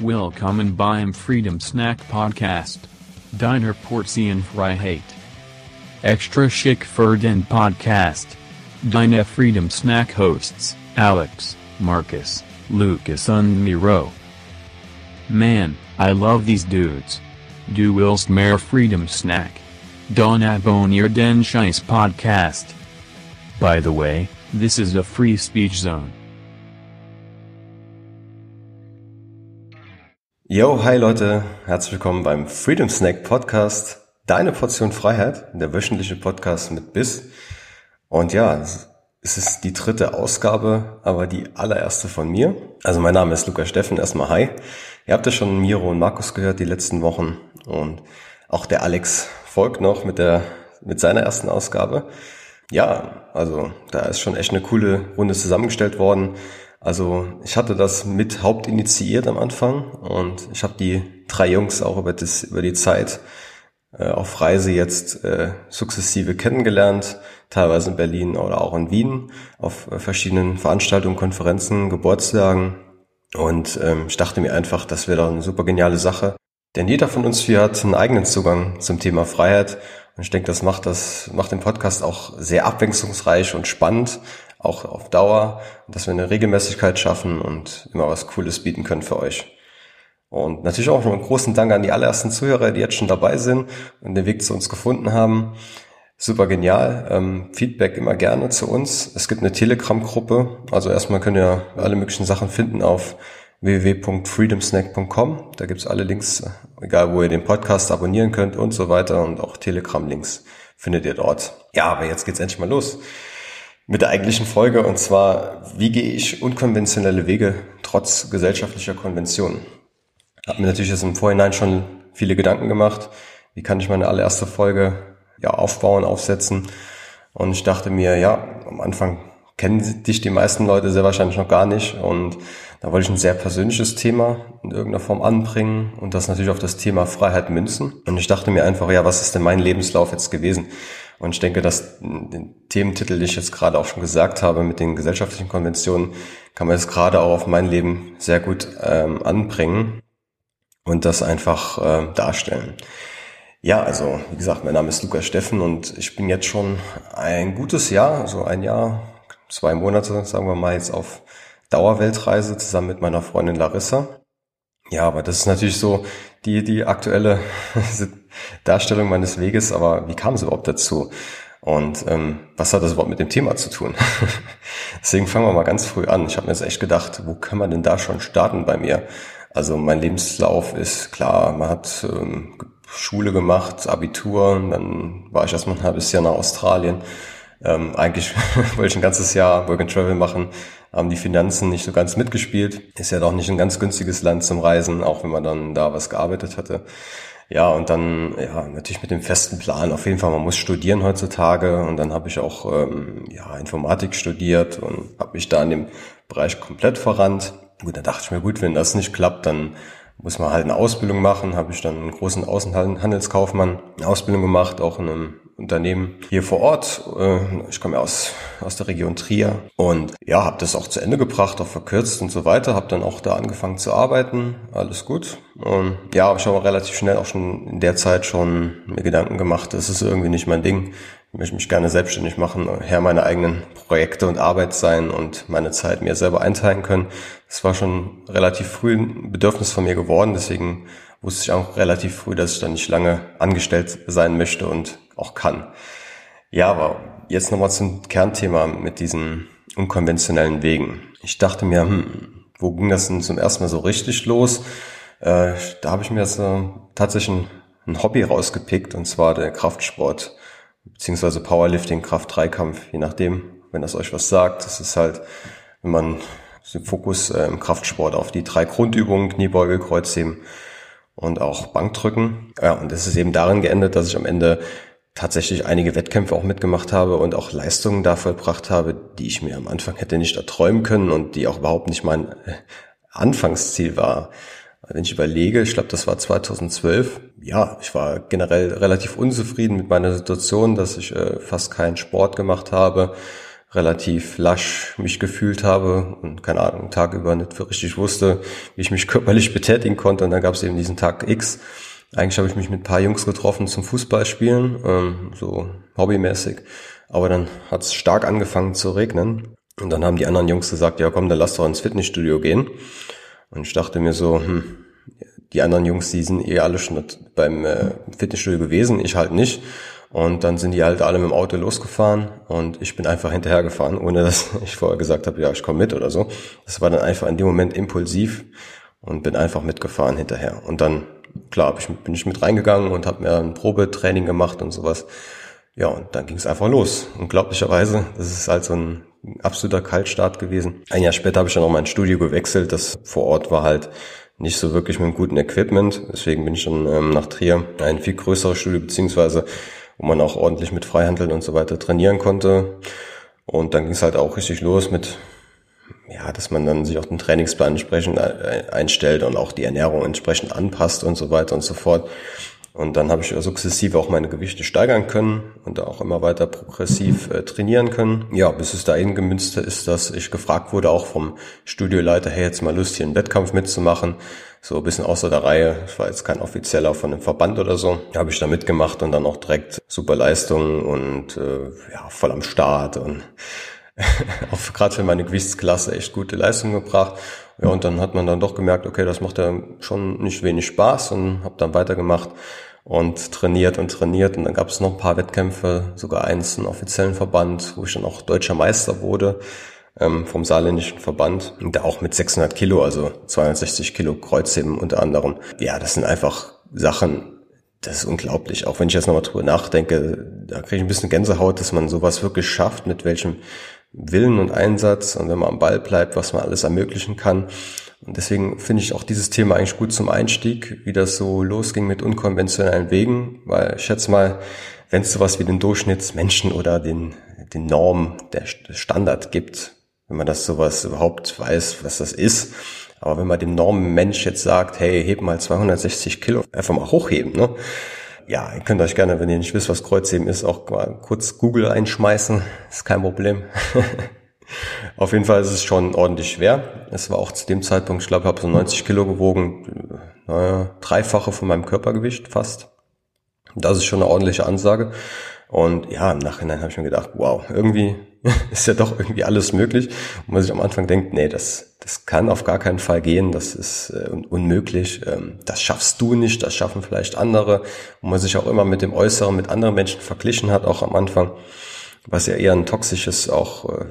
Willkommen beim Freedom Snack Podcast. Deiner Portion Hate. Extra Chic für den Podcast. Deine Freedom Snack Hosts, Alex, Marcus, Lucas and Miro. Man, I love these dudes. Du willst mehr Freedom Snack. Don abonnier den Scheiß Podcast. By the way, this is a free speech zone. Yo, hi Leute, herzlich willkommen beim Freedom Snack Podcast. Deine Portion Freiheit, der wöchentliche Podcast mit Biss. Und ja, es ist die dritte Ausgabe, aber die allererste von mir. Also mein Name ist Lukas Steffen, erstmal hi. Ihr habt ja schon Miro und Markus gehört die letzten Wochen und auch der Alex folgt noch mit der, mit seiner ersten Ausgabe. Ja, also da ist schon echt eine coole Runde zusammengestellt worden. Also ich hatte das mit hauptinitiiert am Anfang und ich habe die drei Jungs auch über, das, über die Zeit äh, auf Reise jetzt äh, sukzessive kennengelernt, teilweise in Berlin oder auch in Wien, auf äh, verschiedenen Veranstaltungen, Konferenzen, Geburtstagen. Und ähm, ich dachte mir einfach, das wäre doch eine super geniale Sache. Denn jeder von uns hier hat einen eigenen Zugang zum Thema Freiheit. Und ich denke, das macht das, macht den Podcast auch sehr abwechslungsreich und spannend auch auf Dauer, dass wir eine Regelmäßigkeit schaffen und immer was Cooles bieten können für euch. Und natürlich auch noch einen großen Dank an die allerersten Zuhörer, die jetzt schon dabei sind und den Weg zu uns gefunden haben. Super genial. Ähm, Feedback immer gerne zu uns. Es gibt eine Telegram-Gruppe. Also erstmal könnt ihr alle möglichen Sachen finden auf www.freedomsnack.com. Da gibt's alle Links, egal wo ihr den Podcast abonnieren könnt und so weiter. Und auch Telegram-Links findet ihr dort. Ja, aber jetzt geht's endlich mal los mit der eigentlichen Folge und zwar, wie gehe ich unkonventionelle Wege trotz gesellschaftlicher Konventionen? Hab mir natürlich jetzt im Vorhinein schon viele Gedanken gemacht, wie kann ich meine allererste Folge ja aufbauen, aufsetzen und ich dachte mir, ja, am Anfang kennen dich die meisten Leute sehr wahrscheinlich noch gar nicht und da wollte ich ein sehr persönliches Thema in irgendeiner Form anbringen und das natürlich auf das Thema Freiheit münzen und ich dachte mir einfach, ja, was ist denn mein Lebenslauf jetzt gewesen? Und ich denke, dass den Thementitel, den ich jetzt gerade auch schon gesagt habe, mit den gesellschaftlichen Konventionen, kann man jetzt gerade auch auf mein Leben sehr gut ähm, anbringen und das einfach äh, darstellen. Ja, also wie gesagt, mein Name ist Lukas Steffen und ich bin jetzt schon ein gutes Jahr, also ein Jahr, zwei Monate, sagen wir mal, jetzt auf Dauerweltreise zusammen mit meiner Freundin Larissa. Ja, aber das ist natürlich so die, die aktuelle Darstellung meines Weges, aber wie kam es überhaupt dazu? Und ähm, was hat das überhaupt mit dem Thema zu tun? Deswegen fangen wir mal ganz früh an. Ich habe mir jetzt echt gedacht, wo kann man denn da schon starten bei mir? Also mein Lebenslauf ist klar, man hat ähm, Schule gemacht, Abitur, dann war ich erstmal ein halbes Jahr nach Australien. Ähm, eigentlich wollte ich ein ganzes Jahr Work and Travel machen, haben die Finanzen nicht so ganz mitgespielt. Ist ja doch nicht ein ganz günstiges Land zum Reisen, auch wenn man dann da was gearbeitet hatte. Ja, und dann, ja, natürlich mit dem festen Plan. Auf jeden Fall, man muss studieren heutzutage. Und dann habe ich auch ähm, ja, Informatik studiert und habe mich da in dem Bereich komplett verrannt. Gut, da dachte ich mir, gut, wenn das nicht klappt, dann muss man halt eine Ausbildung machen. Habe ich dann einen großen Außenhandelskaufmann eine Ausbildung gemacht, auch in einem Unternehmen hier vor Ort. Äh, ich komme ja aus, aus der Region Trier und ja, habe das auch zu Ende gebracht, auch verkürzt und so weiter. Habe dann auch da angefangen zu arbeiten. Alles gut. Und ja, habe ich aber relativ schnell auch schon in der Zeit schon mir Gedanken gemacht, das ist irgendwie nicht mein Ding. Ich möchte mich gerne selbstständig machen, Herr meiner eigenen Projekte und Arbeit sein und meine Zeit mir selber einteilen können. Das war schon relativ früh ein Bedürfnis von mir geworden, deswegen wusste ich auch relativ früh, dass ich da nicht lange angestellt sein möchte und auch kann. Ja, aber jetzt nochmal zum Kernthema mit diesen unkonventionellen Wegen. Ich dachte mir, hm, wo ging das denn zum ersten Mal so richtig los? Äh, da habe ich mir jetzt äh, tatsächlich ein, ein, Hobby rausgepickt, und zwar der Kraftsport, beziehungsweise Powerlifting, Kraft-Dreikampf, je nachdem, wenn das euch was sagt. Das ist halt, wenn man den Fokus äh, im Kraftsport auf die drei Grundübungen, Kniebeuge, Kreuzheben und auch Bankdrücken. Ja, und es ist eben darin geendet, dass ich am Ende tatsächlich einige Wettkämpfe auch mitgemacht habe und auch Leistungen da vollbracht habe, die ich mir am Anfang hätte nicht erträumen können und die auch überhaupt nicht mein äh, Anfangsziel war. Wenn ich überlege, ich glaube, das war 2012. Ja, ich war generell relativ unzufrieden mit meiner Situation, dass ich äh, fast keinen Sport gemacht habe, relativ lasch mich gefühlt habe und keine Ahnung, Tag über nicht richtig wusste, wie ich mich körperlich betätigen konnte. Und dann gab es eben diesen Tag X. Eigentlich habe ich mich mit ein paar Jungs getroffen zum Fußballspielen, ähm, so hobbymäßig. Aber dann hat es stark angefangen zu regnen. Und dann haben die anderen Jungs gesagt, ja komm, dann lass doch ins Fitnessstudio gehen. Und ich dachte mir so, hm, die anderen Jungs, die sind eh alle schon beim äh, Fitnessstudio gewesen, ich halt nicht. Und dann sind die halt alle mit dem Auto losgefahren und ich bin einfach hinterhergefahren, ohne dass ich vorher gesagt habe, ja, ich komme mit oder so. Das war dann einfach in dem Moment impulsiv und bin einfach mitgefahren hinterher. Und dann, klar, bin ich mit reingegangen und habe mir ein Probetraining gemacht und sowas. Ja, und dann ging es einfach los. Unglaublicherweise, das ist halt so ein absoluter Kaltstart gewesen. Ein Jahr später habe ich dann auch mein Studio gewechselt. Das vor Ort war halt nicht so wirklich mit einem guten Equipment. Deswegen bin ich dann ähm, nach Trier ein viel größeres Studio, beziehungsweise wo man auch ordentlich mit Freihandeln und so weiter trainieren konnte. Und dann ging es halt auch richtig los mit, ja, dass man dann sich auch den Trainingsplan entsprechend einstellt und auch die Ernährung entsprechend anpasst und so weiter und so fort. Und dann habe ich sukzessive auch meine Gewichte steigern können und auch immer weiter progressiv äh, trainieren können. Ja, bis es dahin gemünzt ist, dass ich gefragt wurde, auch vom Studioleiter, hey, jetzt mal Lust, hier einen Wettkampf mitzumachen. So ein bisschen außer der Reihe. Ich war jetzt kein offizieller von einem Verband oder so. Da habe ich da mitgemacht und dann auch direkt super Leistungen und äh, ja, voll am Start und auch gerade für meine Gewichtsklasse echt gute Leistungen gebracht. Ja, und dann hat man dann doch gemerkt, okay, das macht ja schon nicht wenig Spaß und habe dann weitergemacht und trainiert und trainiert und dann gab es noch ein paar Wettkämpfe, sogar eins, einen offiziellen Verband, wo ich dann auch deutscher Meister wurde ähm, vom saarländischen Verband und da auch mit 600 Kilo, also 260 Kilo Kreuzheben unter anderem. Ja, das sind einfach Sachen, das ist unglaublich. Auch wenn ich jetzt nochmal drüber nachdenke, da kriege ich ein bisschen Gänsehaut, dass man sowas wirklich schafft, mit welchem Willen und Einsatz und wenn man am Ball bleibt, was man alles ermöglichen kann. Und deswegen finde ich auch dieses Thema eigentlich gut zum Einstieg, wie das so losging mit unkonventionellen Wegen, weil ich schätze mal, wenn es sowas wie den Durchschnittsmenschen oder den, den Norm, der Standard gibt, wenn man das sowas überhaupt weiß, was das ist. Aber wenn man dem Normenmensch jetzt sagt, hey, heb mal 260 Kilo, einfach mal hochheben, ne? Ja, ihr könnt euch gerne, wenn ihr nicht wisst, was Kreuzheben ist, auch mal kurz Google einschmeißen. Ist kein Problem. Auf jeden Fall ist es schon ordentlich schwer. Es war auch zu dem Zeitpunkt, ich glaube, ich habe so 90 Kilo gewogen, naja, dreifache von meinem Körpergewicht fast. Das ist schon eine ordentliche Ansage. Und ja, im Nachhinein habe ich mir gedacht, wow, irgendwie ist ja doch irgendwie alles möglich. Und man sich am Anfang denkt, nee, das, das kann auf gar keinen Fall gehen, das ist äh, unmöglich, ähm, das schaffst du nicht, das schaffen vielleicht andere. Und man sich auch immer mit dem Äußeren, mit anderen Menschen verglichen hat, auch am Anfang was ja eher ein toxisches auch äh,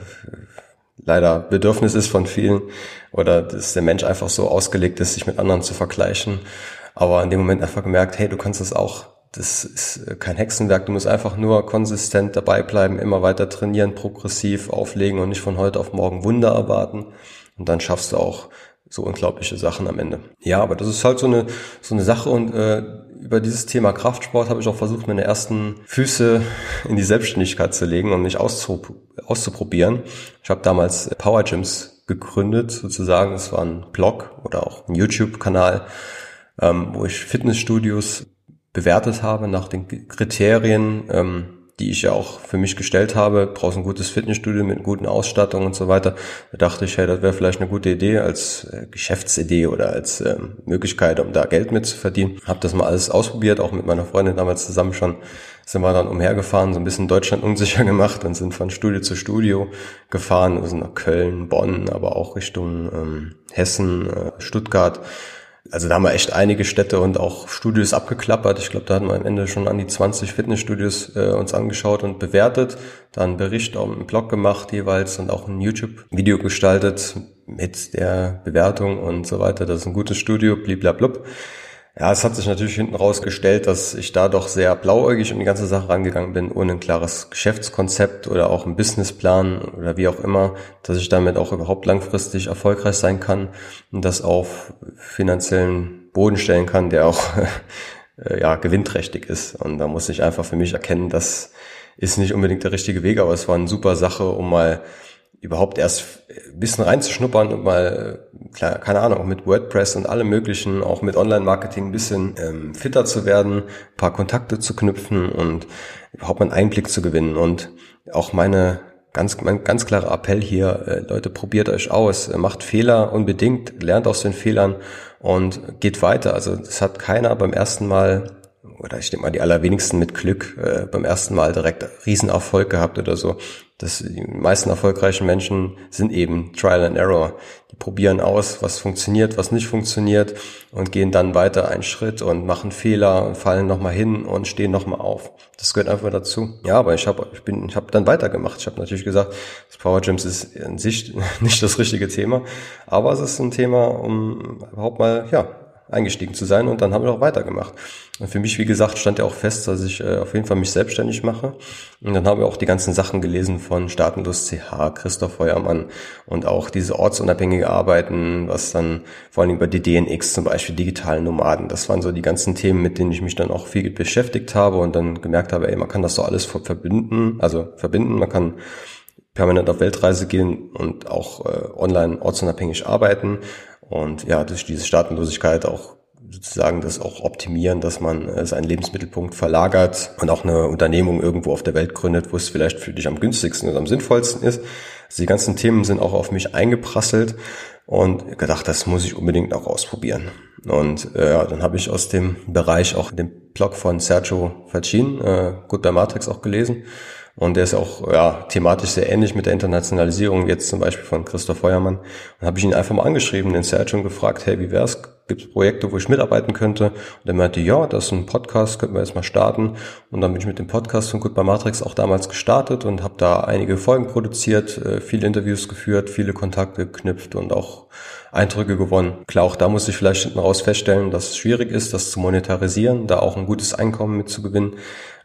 leider Bedürfnis ist von vielen oder dass der Mensch einfach so ausgelegt ist, sich mit anderen zu vergleichen. Aber in dem Moment einfach gemerkt, hey, du kannst das auch. Das ist kein Hexenwerk. Du musst einfach nur konsistent dabei bleiben, immer weiter trainieren, progressiv auflegen und nicht von heute auf morgen Wunder erwarten. Und dann schaffst du auch so unglaubliche Sachen am Ende. Ja, aber das ist halt so eine so eine Sache und äh, über dieses Thema Kraftsport habe ich auch versucht, meine ersten Füße in die Selbstständigkeit zu legen und mich auszuprobieren. Ich habe damals Power Gyms gegründet, sozusagen. Es war ein Blog oder auch ein YouTube-Kanal, ähm, wo ich Fitnessstudios bewertet habe nach den Kriterien, ähm, die ich ja auch für mich gestellt habe, brauchst ein gutes Fitnessstudio mit guten Ausstattung und so weiter. Da dachte ich, hey, das wäre vielleicht eine gute Idee als äh, Geschäftsidee oder als äh, Möglichkeit, um da Geld mit zu verdienen. Hab das mal alles ausprobiert, auch mit meiner Freundin damals zusammen schon. Sind wir dann umhergefahren, so ein bisschen Deutschland unsicher gemacht und sind von Studio zu Studio gefahren. Sind nach Köln, Bonn, aber auch Richtung ähm, Hessen, äh, Stuttgart also da haben wir echt einige Städte und auch Studios abgeklappert. Ich glaube, da hatten wir am Ende schon an die 20 Fitnessstudios äh, uns angeschaut und bewertet. Dann einen Bericht auf dem Blog gemacht jeweils und auch ein YouTube-Video gestaltet mit der Bewertung und so weiter. Das ist ein gutes Studio, bliblablub. Ja, es hat sich natürlich hinten rausgestellt, dass ich da doch sehr blauäugig in die ganze Sache rangegangen bin, ohne ein klares Geschäftskonzept oder auch einen Businessplan oder wie auch immer, dass ich damit auch überhaupt langfristig erfolgreich sein kann und das auf finanziellen Boden stellen kann, der auch äh, ja, gewinnträchtig ist. Und da muss ich einfach für mich erkennen, das ist nicht unbedingt der richtige Weg, aber es war eine super Sache, um mal überhaupt erst ein bisschen reinzuschnuppern und mal, klar, keine Ahnung, mit WordPress und allem möglichen, auch mit Online-Marketing ein bisschen ähm, fitter zu werden, ein paar Kontakte zu knüpfen und überhaupt einen Einblick zu gewinnen und auch meine ganz, mein ganz klarer Appell hier, äh, Leute, probiert euch aus, macht Fehler unbedingt, lernt aus den Fehlern und geht weiter. Also das hat keiner beim ersten Mal oder ich denke mal die allerwenigsten mit Glück äh, beim ersten Mal direkt Riesenerfolg gehabt oder so. Das, die meisten erfolgreichen Menschen sind eben Trial and Error. Die probieren aus, was funktioniert, was nicht funktioniert und gehen dann weiter einen Schritt und machen Fehler und fallen nochmal hin und stehen nochmal auf. Das gehört einfach dazu. Ja, aber ich habe ich bin, ich habe dann weitergemacht. Ich habe natürlich gesagt, das Power Gyms ist in sich nicht das richtige Thema, aber es ist ein Thema, um überhaupt mal ja eingestiegen zu sein und dann haben wir auch weitergemacht. Und für mich, wie gesagt, stand ja auch fest, dass ich äh, auf jeden Fall mich selbstständig mache. Und dann haben wir auch die ganzen Sachen gelesen von Staatenlos CH, Christoph Feuermann und auch diese ortsunabhängige Arbeiten, was dann vor allem über die DNX zum Beispiel, digitalen Nomaden, das waren so die ganzen Themen, mit denen ich mich dann auch viel beschäftigt habe und dann gemerkt habe, ey, man kann das so alles verbinden, also verbinden, man kann permanent auf Weltreise gehen und auch äh, online ortsunabhängig arbeiten und ja, durch diese Staatenlosigkeit auch sozusagen das auch optimieren, dass man äh, seinen Lebensmittelpunkt verlagert und auch eine Unternehmung irgendwo auf der Welt gründet, wo es vielleicht für dich am günstigsten und am sinnvollsten ist. Also die ganzen Themen sind auch auf mich eingeprasselt und gedacht, das muss ich unbedingt auch ausprobieren. Und äh, dann habe ich aus dem Bereich auch den Blog von Sergio Facin, äh, by Matrix, auch gelesen und der ist auch ja, thematisch sehr ähnlich mit der Internationalisierung, jetzt zum Beispiel von Christoph Feuermann. Und habe ich ihn einfach mal angeschrieben, den Sergio, und gefragt, hey, wie wär's? Gibt es Projekte, wo ich mitarbeiten könnte? Und er meinte, ja, das ist ein Podcast, könnten wir jetzt mal starten. Und dann bin ich mit dem Podcast von Goodbye Matrix auch damals gestartet und habe da einige Folgen produziert, äh, viele Interviews geführt, viele Kontakte geknüpft und auch Eindrücke gewonnen. Klar, auch da muss ich vielleicht hinten raus feststellen, dass es schwierig ist, das zu monetarisieren, da auch ein gutes Einkommen mitzugewinnen.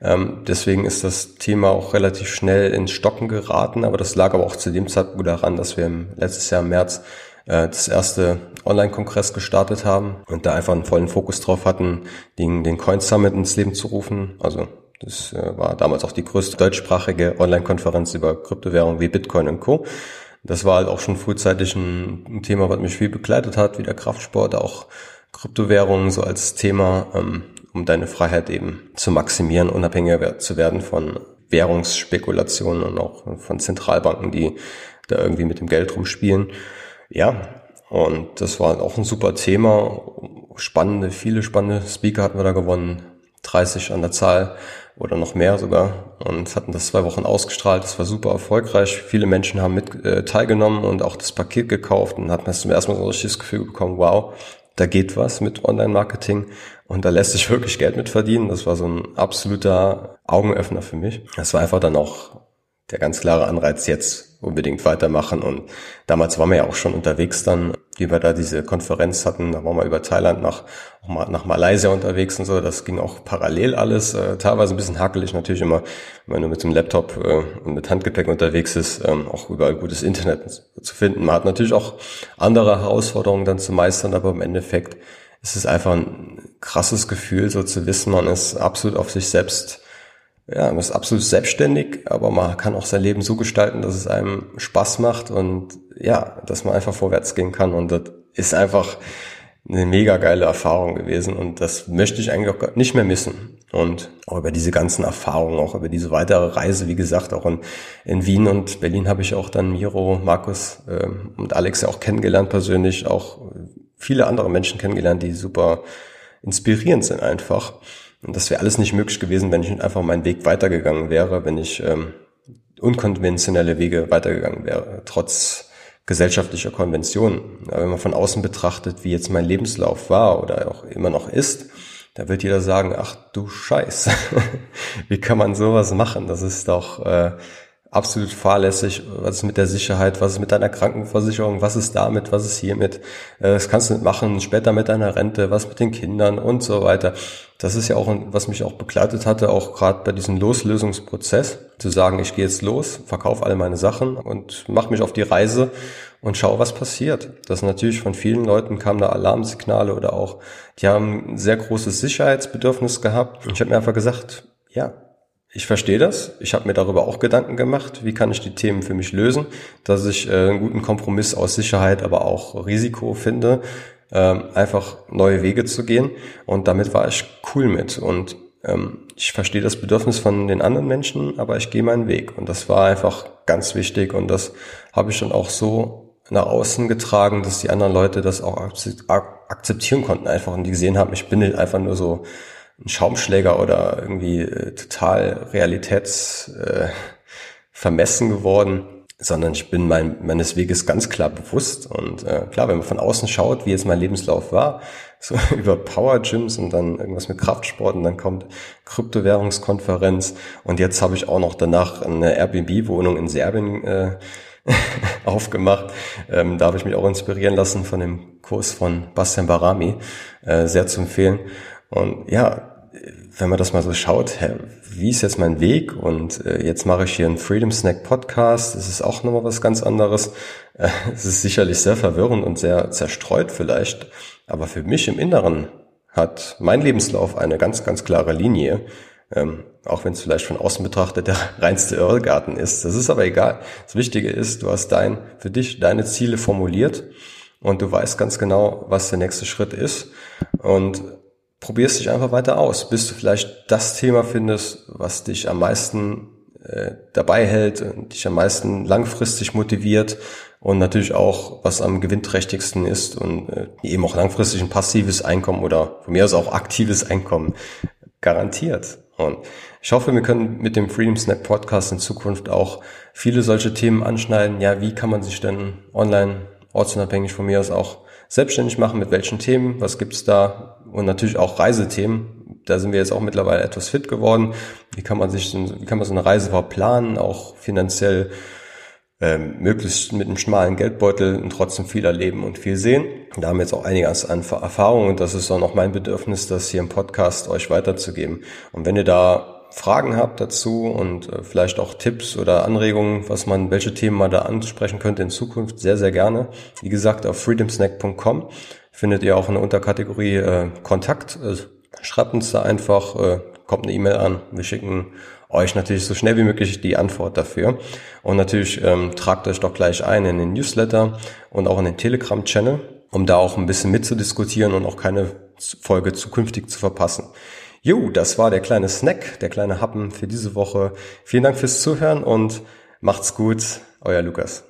Ähm, deswegen ist das Thema auch relativ schnell ins Stocken geraten, aber das lag aber auch zu dem Zeitpunkt daran, dass wir im letztes Jahr im März äh, das erste Online-Kongress gestartet haben und da einfach einen vollen Fokus drauf hatten, den, den Coin Summit ins Leben zu rufen. Also das äh, war damals auch die größte deutschsprachige Online-Konferenz über Kryptowährungen wie Bitcoin und Co. Das war halt auch schon frühzeitig ein, ein Thema, was mich viel begleitet hat, wie der Kraftsport, auch Kryptowährungen so als Thema, ähm, um deine Freiheit eben zu maximieren, unabhängiger zu werden von Währungsspekulationen und auch von Zentralbanken, die da irgendwie mit dem Geld rumspielen. Ja, und das war auch ein super Thema. Spannende, viele spannende Speaker hatten wir da gewonnen. 30 an der Zahl oder noch mehr sogar und hatten das zwei Wochen ausgestrahlt. Das war super erfolgreich. Viele Menschen haben mit äh, teilgenommen und auch das Paket gekauft und hatten zum ersten Mal so ein richtiges Gefühl bekommen, wow, da geht was mit Online-Marketing und da lässt sich wirklich Geld mit verdienen. Das war so ein absoluter Augenöffner für mich. Das war einfach dann auch der ganz klare Anreiz, jetzt unbedingt weitermachen. Und damals waren wir ja auch schon unterwegs dann, wie wir da diese Konferenz hatten. Da waren wir über Thailand nach, mal nach Malaysia unterwegs und so. Das ging auch parallel alles. Äh, teilweise ein bisschen hakelig natürlich immer, wenn man mit dem Laptop äh, und mit Handgepäck unterwegs ist, ähm, auch überall gutes Internet zu finden. Man hat natürlich auch andere Herausforderungen dann zu meistern, aber im Endeffekt ist es einfach ein krasses Gefühl, so zu wissen, man ist absolut auf sich selbst ja, man ist absolut selbstständig, aber man kann auch sein Leben so gestalten, dass es einem Spaß macht und ja, dass man einfach vorwärts gehen kann. Und das ist einfach eine mega geile Erfahrung gewesen und das möchte ich eigentlich auch nicht mehr missen. Und auch über diese ganzen Erfahrungen, auch über diese weitere Reise, wie gesagt, auch in, in Wien und Berlin habe ich auch dann Miro, Markus äh, und Alex ja auch kennengelernt persönlich, auch viele andere Menschen kennengelernt, die super inspirierend sind einfach. Und das wäre alles nicht möglich gewesen, wenn ich einfach meinen Weg weitergegangen wäre, wenn ich ähm, unkonventionelle Wege weitergegangen wäre, trotz gesellschaftlicher Konventionen. Aber wenn man von außen betrachtet, wie jetzt mein Lebenslauf war oder auch immer noch ist, da wird jeder sagen, ach du Scheiß, wie kann man sowas machen? Das ist doch äh, absolut fahrlässig. Was ist mit der Sicherheit? Was ist mit deiner Krankenversicherung? Was ist damit? Was ist hiermit? Äh, das kannst du machen. Später mit deiner Rente. Was mit den Kindern und so weiter. Das ist ja auch, was mich auch begleitet hatte, auch gerade bei diesem Loslösungsprozess, zu sagen, ich gehe jetzt los, verkaufe alle meine Sachen und mache mich auf die Reise und schau, was passiert. Das natürlich von vielen Leuten kamen da Alarmsignale oder auch, die haben ein sehr großes Sicherheitsbedürfnis gehabt. Und ich habe mir einfach gesagt, ja, ich verstehe das. Ich habe mir darüber auch Gedanken gemacht, wie kann ich die Themen für mich lösen, dass ich äh, einen guten Kompromiss aus Sicherheit, aber auch Risiko finde, äh, einfach neue Wege zu gehen. Und damit war ich cool mit. Und ähm, ich verstehe das Bedürfnis von den anderen Menschen, aber ich gehe meinen Weg. Und das war einfach ganz wichtig und das habe ich dann auch so nach außen getragen, dass die anderen Leute das auch akzeptieren konnten einfach und die gesehen haben, ich bin nicht einfach nur so ein Schaumschläger oder irgendwie äh, total realitätsvermessen äh, geworden, sondern ich bin mein, meines Weges ganz klar bewusst. Und äh, klar, wenn man von außen schaut, wie jetzt mein Lebenslauf war, so über Power Gyms und dann irgendwas mit Kraftsport und dann kommt Kryptowährungskonferenz und jetzt habe ich auch noch danach eine Airbnb-Wohnung in Serbien äh, aufgemacht. Ähm, da habe ich mich auch inspirieren lassen von dem Kurs von Bastian Barami, äh, sehr zu empfehlen. Und ja, wenn man das mal so schaut, hä, wie ist jetzt mein Weg? Und äh, jetzt mache ich hier einen Freedom Snack Podcast. Das ist auch nochmal was ganz anderes. Äh, es ist sicherlich sehr verwirrend und sehr zerstreut vielleicht. Aber für mich im Inneren hat mein Lebenslauf eine ganz, ganz klare Linie. Ähm, auch wenn es vielleicht von außen betrachtet der reinste Irrgarten ist. Das ist aber egal. Das Wichtige ist, du hast dein, für dich deine Ziele formuliert und du weißt ganz genau, was der nächste Schritt ist. Und probierst dich einfach weiter aus, bis du vielleicht das Thema findest, was dich am meisten äh, dabei hält und dich am meisten langfristig motiviert und natürlich auch, was am gewinnträchtigsten ist und äh, eben auch langfristig ein passives Einkommen oder von mir aus auch aktives Einkommen garantiert. Und ich hoffe, wir können mit dem Freedom Snack Podcast in Zukunft auch viele solche Themen anschneiden. Ja, wie kann man sich denn online ortsunabhängig von mir aus auch selbstständig machen, mit welchen Themen, was gibt's da und natürlich auch Reisethemen. Da sind wir jetzt auch mittlerweile etwas fit geworden. Wie kann man sich, wie kann man so eine Reise überhaupt planen, auch finanziell ähm, möglichst mit einem schmalen Geldbeutel und trotzdem viel erleben und viel sehen. Da haben wir jetzt auch einiges an Erfahrung und das ist auch noch mein Bedürfnis, das hier im Podcast euch weiterzugeben. Und wenn ihr da Fragen habt dazu und äh, vielleicht auch Tipps oder Anregungen, was man, welche Themen man da ansprechen könnte in Zukunft, sehr, sehr gerne. Wie gesagt, auf freedomsnack.com findet ihr auch eine Unterkategorie äh, Kontakt. Also schreibt uns da einfach, äh, kommt eine E-Mail an. Wir schicken euch natürlich so schnell wie möglich die Antwort dafür. Und natürlich ähm, tragt euch doch gleich ein in den Newsletter und auch in den Telegram-Channel, um da auch ein bisschen mitzudiskutieren und auch keine Folge zukünftig zu verpassen. Jo, das war der kleine Snack, der kleine Happen für diese Woche. Vielen Dank fürs Zuhören und macht's gut, euer Lukas.